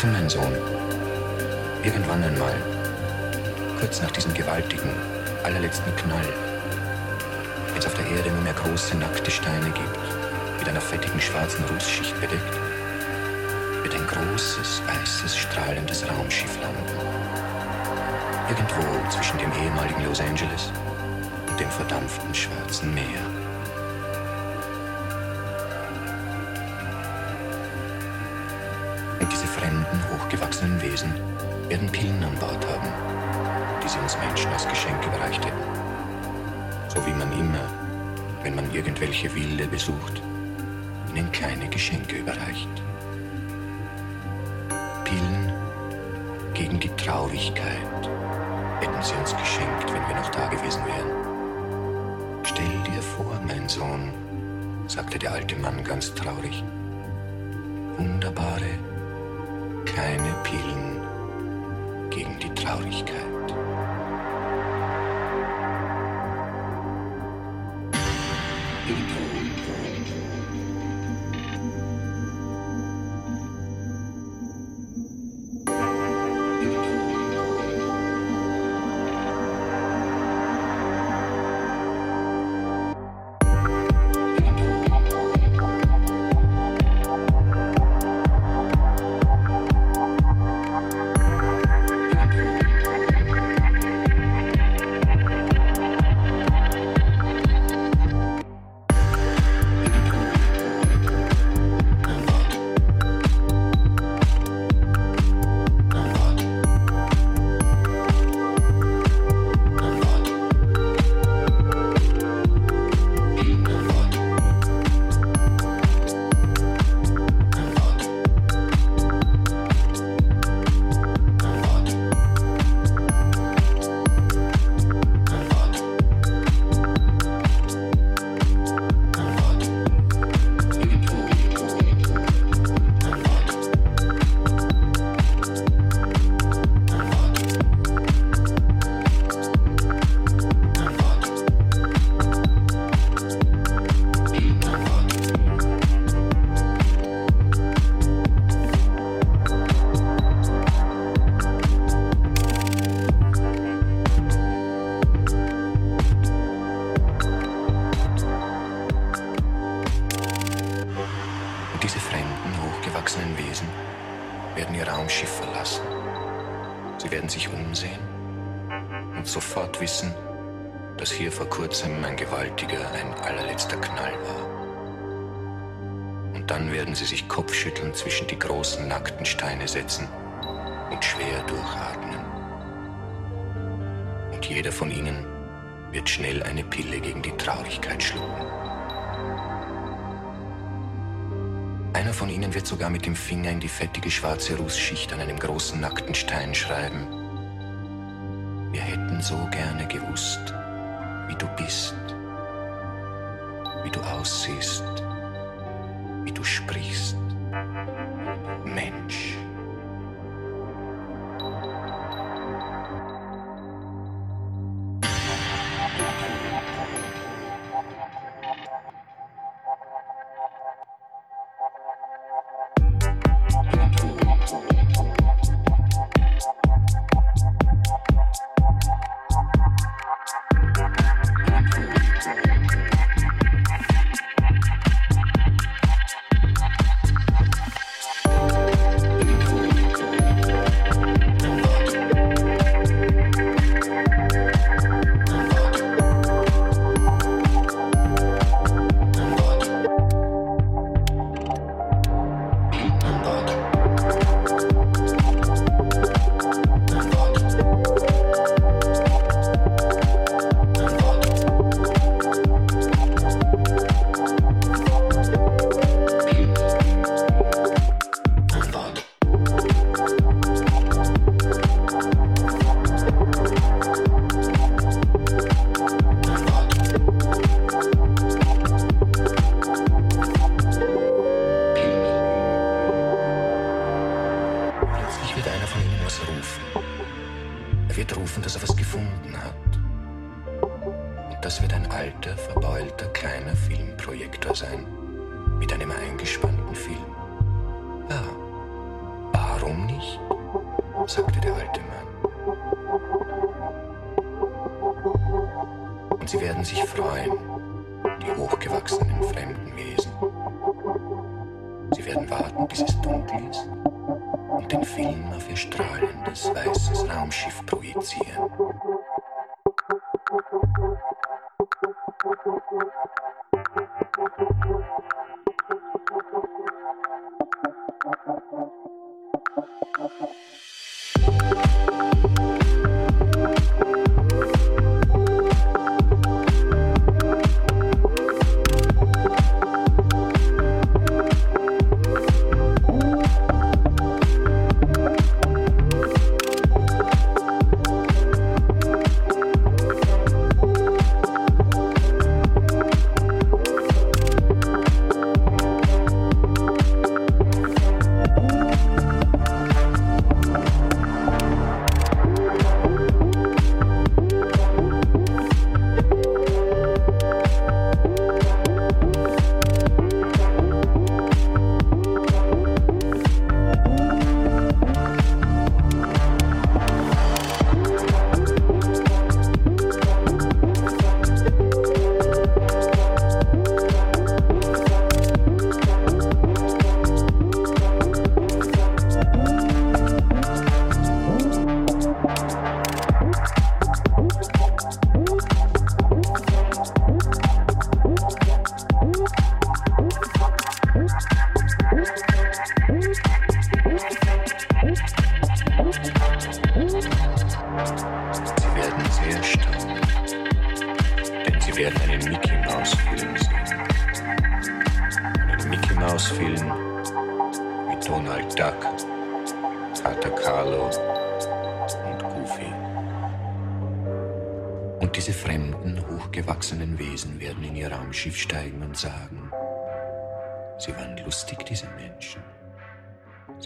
Du, mein Sohn, irgendwann einmal, kurz nach diesem gewaltigen, allerletzten Knall, wenn es auf der Erde nur mehr große, nackte Steine gibt, mit einer fettigen schwarzen Rußschicht bedeckt, wird ein großes, weißes, strahlendes Raumschiff landen. Irgendwo zwischen dem ehemaligen Los Angeles und dem verdampften Schwarzen Meer. Fremden, hochgewachsenen Wesen werden Pillen an Bord haben, die sie uns Menschen als Geschenk überreicht hätten. So wie man immer, wenn man irgendwelche Wilde besucht, ihnen kleine Geschenke überreicht. Pillen gegen die Traurigkeit hätten sie uns geschenkt, wenn wir noch da gewesen wären. Stell dir vor, mein Sohn, sagte der alte Mann ganz traurig. Wunderbare, kleine Pillen gegen die Traurigkeit. Sogar mit dem Finger in die fettige schwarze Rußschicht an einem großen nackten Stein schreiben. Wir hätten so gerne gewusst, wie du bist, wie du aussiehst,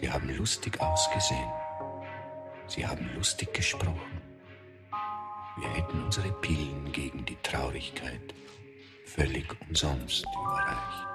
Sie haben lustig ausgesehen. Sie haben lustig gesprochen. Wir hätten unsere Pillen gegen die Traurigkeit völlig umsonst überreicht.